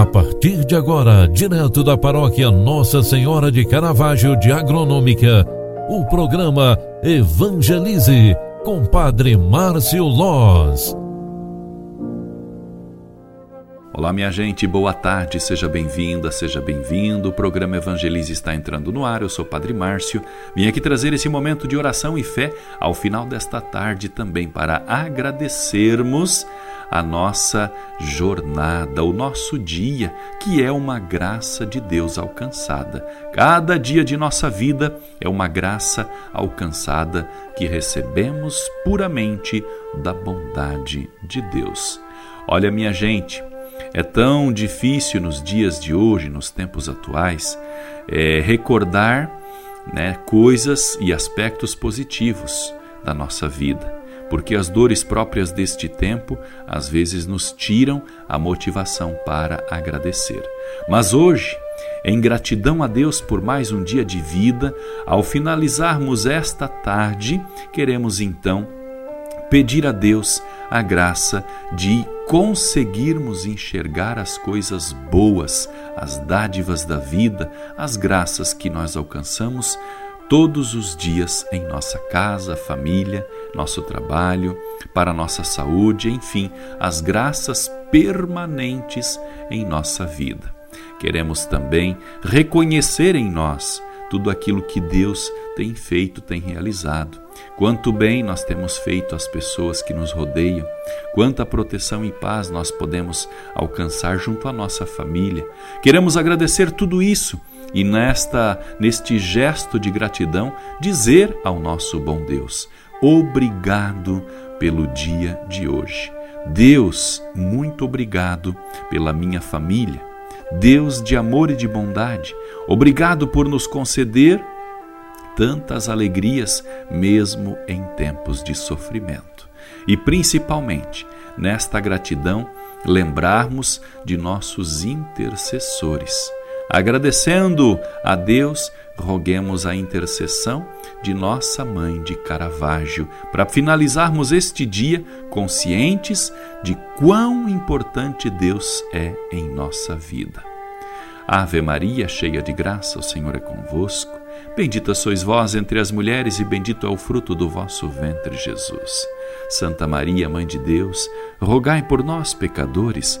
A partir de agora, direto da paróquia Nossa Senhora de Caravaggio de Agronômica, o programa Evangelize com Padre Márcio Loz. Olá, minha gente, boa tarde, seja bem-vinda, seja bem-vindo. O programa Evangelize está entrando no ar. Eu sou o Padre Márcio. Vim aqui trazer esse momento de oração e fé ao final desta tarde também para agradecermos a nossa jornada, o nosso dia, que é uma graça de Deus alcançada. Cada dia de nossa vida é uma graça alcançada que recebemos puramente da bondade de Deus. Olha, minha gente, é tão difícil nos dias de hoje, nos tempos atuais, é, recordar né, coisas e aspectos positivos da nossa vida porque as dores próprias deste tempo às vezes nos tiram a motivação para agradecer. Mas hoje, em gratidão a Deus por mais um dia de vida, ao finalizarmos esta tarde, queremos então pedir a Deus a graça de conseguirmos enxergar as coisas boas, as dádivas da vida, as graças que nós alcançamos todos os dias em nossa casa, família, nosso trabalho, para nossa saúde, enfim, as graças permanentes em nossa vida. Queremos também reconhecer em nós tudo aquilo que Deus tem feito, tem realizado. Quanto bem nós temos feito às pessoas que nos rodeiam, quanta proteção e paz nós podemos alcançar junto à nossa família. Queremos agradecer tudo isso e nesta neste gesto de gratidão dizer ao nosso bom Deus: obrigado pelo dia de hoje. Deus, muito obrigado pela minha família. Deus de amor e de bondade, obrigado por nos conceder tantas alegrias, mesmo em tempos de sofrimento. E principalmente, nesta gratidão, lembrarmos de nossos intercessores Agradecendo a Deus, roguemos a intercessão de nossa mãe de Caravaggio, para finalizarmos este dia conscientes de quão importante Deus é em nossa vida. Ave Maria, cheia de graça, o Senhor é convosco. Bendita sois vós entre as mulheres, e bendito é o fruto do vosso ventre, Jesus. Santa Maria, Mãe de Deus, rogai por nós, pecadores,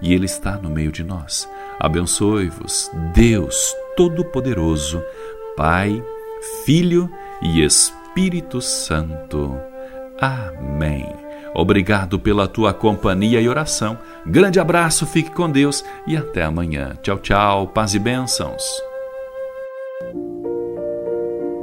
e Ele está no meio de nós. Abençoe-vos, Deus Todo-Poderoso, Pai, Filho e Espírito Santo. Amém. Obrigado pela tua companhia e oração. Grande abraço, fique com Deus e até amanhã. Tchau, tchau, paz e bênçãos.